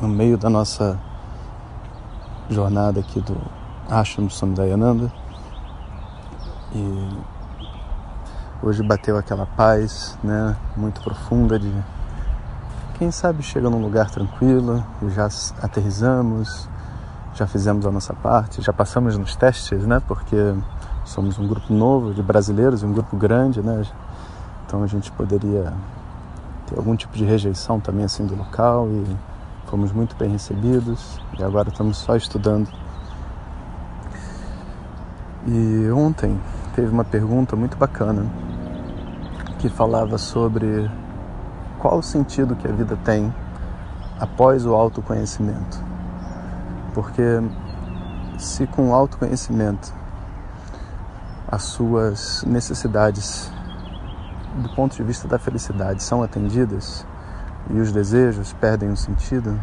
no meio da nossa jornada aqui do Ashram Sandayananda e hoje bateu aquela paz né, muito profunda de quem sabe chega num lugar tranquilo e já aterrizamos já fizemos a nossa parte, já passamos nos testes, né? Porque somos um grupo novo de brasileiros, um grupo grande, né? Então a gente poderia ter algum tipo de rejeição também assim do local e fomos muito bem recebidos e agora estamos só estudando. E ontem teve uma pergunta muito bacana que falava sobre qual o sentido que a vida tem após o autoconhecimento. Porque se com autoconhecimento as suas necessidades do ponto de vista da felicidade são atendidas e os desejos perdem o sentido,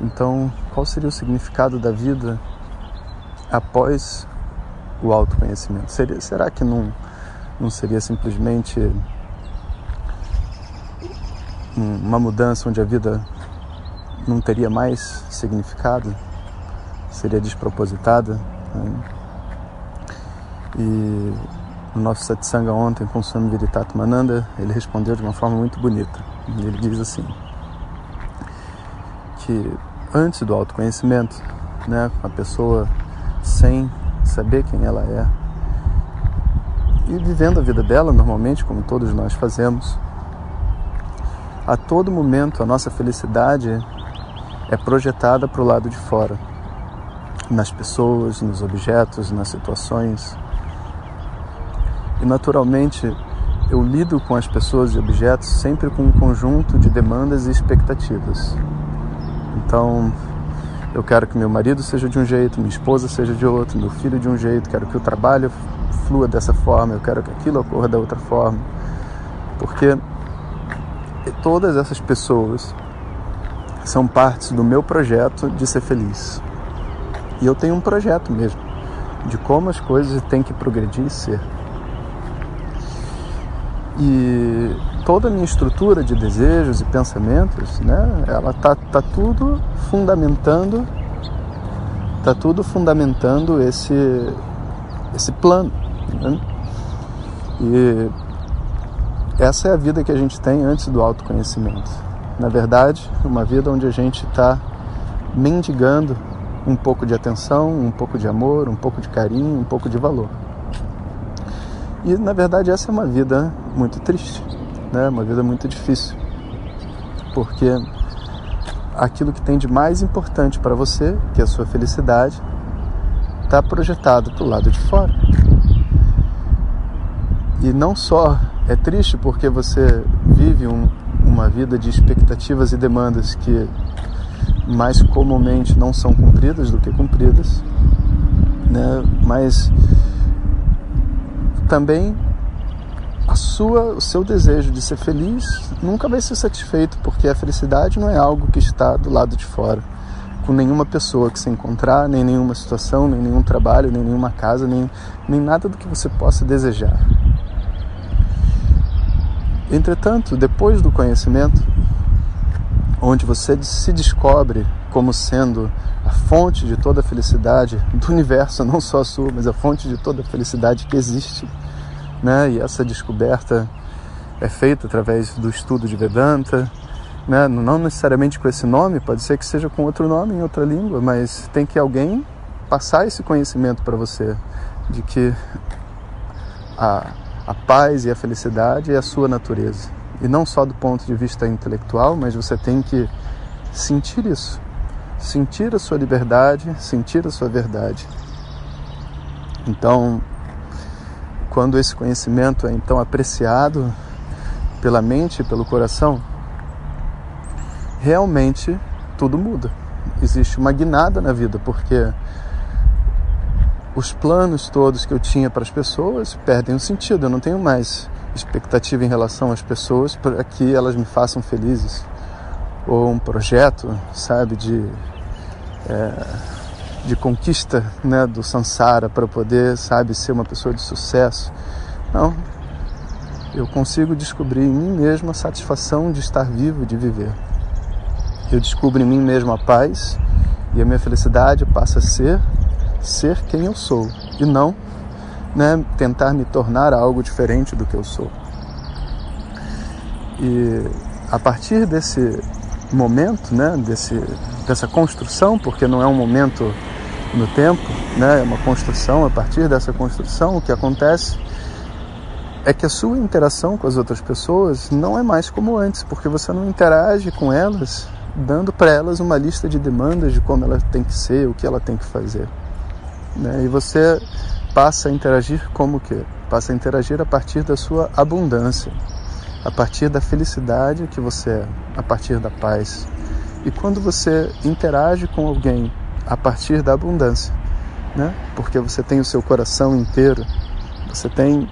então qual seria o significado da vida após o autoconhecimento? Seria, será que não, não seria simplesmente uma mudança onde a vida não teria mais significado, seria despropositada. Né? E no nosso satsanga ontem com o Swami Mananda, ele respondeu de uma forma muito bonita. Ele diz assim, que antes do autoconhecimento, né, a pessoa sem saber quem ela é e vivendo a vida dela normalmente, como todos nós fazemos, a todo momento a nossa felicidade é projetada para o lado de fora, nas pessoas, nos objetos, nas situações. E naturalmente eu lido com as pessoas e objetos sempre com um conjunto de demandas e expectativas. Então, eu quero que meu marido seja de um jeito, minha esposa seja de outro, meu filho de um jeito, quero que o trabalho flua dessa forma, eu quero que aquilo ocorra da outra forma. Porque todas essas pessoas são partes do meu projeto de ser feliz. E eu tenho um projeto mesmo de como as coisas têm que progredir e ser. E toda a minha estrutura de desejos e pensamentos, né, ela tá, tá tudo fundamentando, tá tudo fundamentando esse esse plano. Né? E essa é a vida que a gente tem antes do autoconhecimento na verdade, uma vida onde a gente está mendigando um pouco de atenção, um pouco de amor, um pouco de carinho, um pouco de valor. E na verdade essa é uma vida muito triste, né? Uma vida muito difícil, porque aquilo que tem de mais importante para você, que é a sua felicidade, está projetado para o lado de fora. E não só é triste porque você vive um, uma vida de expectativas e demandas que mais comumente não são cumpridas do que cumpridas, né? Mas também a sua, o seu desejo de ser feliz nunca vai ser satisfeito, porque a felicidade não é algo que está do lado de fora, com nenhuma pessoa que se encontrar, nem nenhuma situação, nem nenhum trabalho, nem nenhuma casa, nem, nem nada do que você possa desejar. Entretanto, depois do conhecimento, onde você se descobre como sendo a fonte de toda a felicidade do universo, não só a sua, mas a fonte de toda a felicidade que existe, né? E essa descoberta é feita através do estudo de Vedanta, né? Não necessariamente com esse nome, pode ser que seja com outro nome em outra língua, mas tem que alguém passar esse conhecimento para você de que a a paz e a felicidade é a sua natureza. E não só do ponto de vista intelectual, mas você tem que sentir isso. Sentir a sua liberdade, sentir a sua verdade. Então, quando esse conhecimento é então apreciado pela mente e pelo coração, realmente tudo muda. Existe uma guinada na vida, porque os planos todos que eu tinha para as pessoas perdem o sentido. Eu não tenho mais expectativa em relação às pessoas para que elas me façam felizes. Ou um projeto, sabe, de, é, de conquista né, do Sansara para poder, sabe, ser uma pessoa de sucesso. Não. Eu consigo descobrir em mim mesmo a satisfação de estar vivo, de viver. Eu descubro em mim mesmo a paz e a minha felicidade passa a ser ser quem eu sou e não né, tentar me tornar algo diferente do que eu sou. E a partir desse momento, né, desse, dessa construção, porque não é um momento no tempo, né, é uma construção, a partir dessa construção, o que acontece é que a sua interação com as outras pessoas não é mais como antes, porque você não interage com elas dando para elas uma lista de demandas de como ela tem que ser, o que ela tem que fazer. Né? E você passa a interagir como que? Passa a interagir a partir da sua abundância, a partir da felicidade que você é, a partir da paz. E quando você interage com alguém a partir da abundância, né? Porque você tem o seu coração inteiro, você tem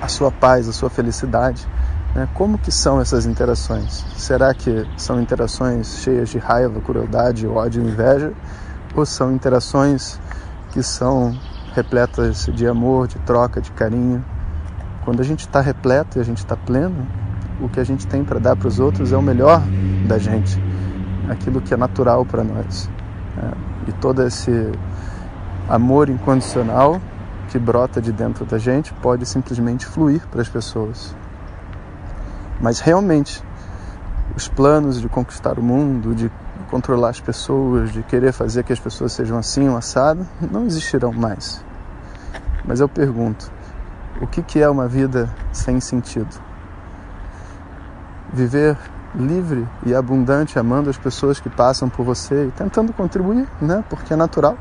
a sua paz, a sua felicidade. Né? Como que são essas interações? Será que são interações cheias de raiva, crueldade, ódio e inveja? Ou são interações que são repletas de amor, de troca, de carinho. Quando a gente está repleto e a gente está pleno, o que a gente tem para dar para os outros é o melhor da gente, aquilo que é natural para nós. Né? E todo esse amor incondicional que brota de dentro da gente pode simplesmente fluir para as pessoas. Mas realmente, os planos de conquistar o mundo, de controlar as pessoas, de querer fazer que as pessoas sejam assim ou assado, não existirão mais. Mas eu pergunto, o que, que é uma vida sem sentido? Viver livre e abundante, amando as pessoas que passam por você e tentando contribuir, né? Porque é natural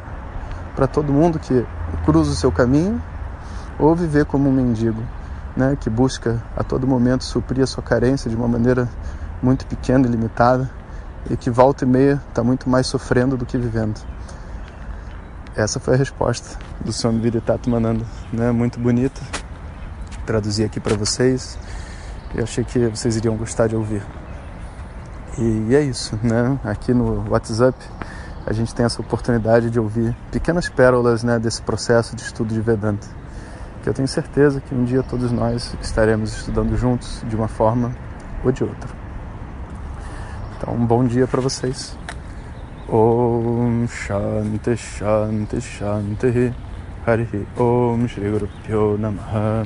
para todo mundo que cruza o seu caminho, ou viver como um mendigo, né? Que busca a todo momento suprir a sua carência de uma maneira muito pequena e limitada e que volta e meia está muito mais sofrendo do que vivendo. Essa foi a resposta do Swami Viditato Mananda, né? Muito bonita. Traduzi aqui para vocês. Eu achei que vocês iriam gostar de ouvir. E é isso, né? Aqui no WhatsApp a gente tem essa oportunidade de ouvir pequenas pérolas, né, desse processo de estudo de Vedanta. Que eu tenho certeza que um dia todos nós estaremos estudando juntos de uma forma ou de outra. Então, um bom dia para vocês. Om Shanti Shanti Shanti Harihi Om Shri Guru Pyo Namaha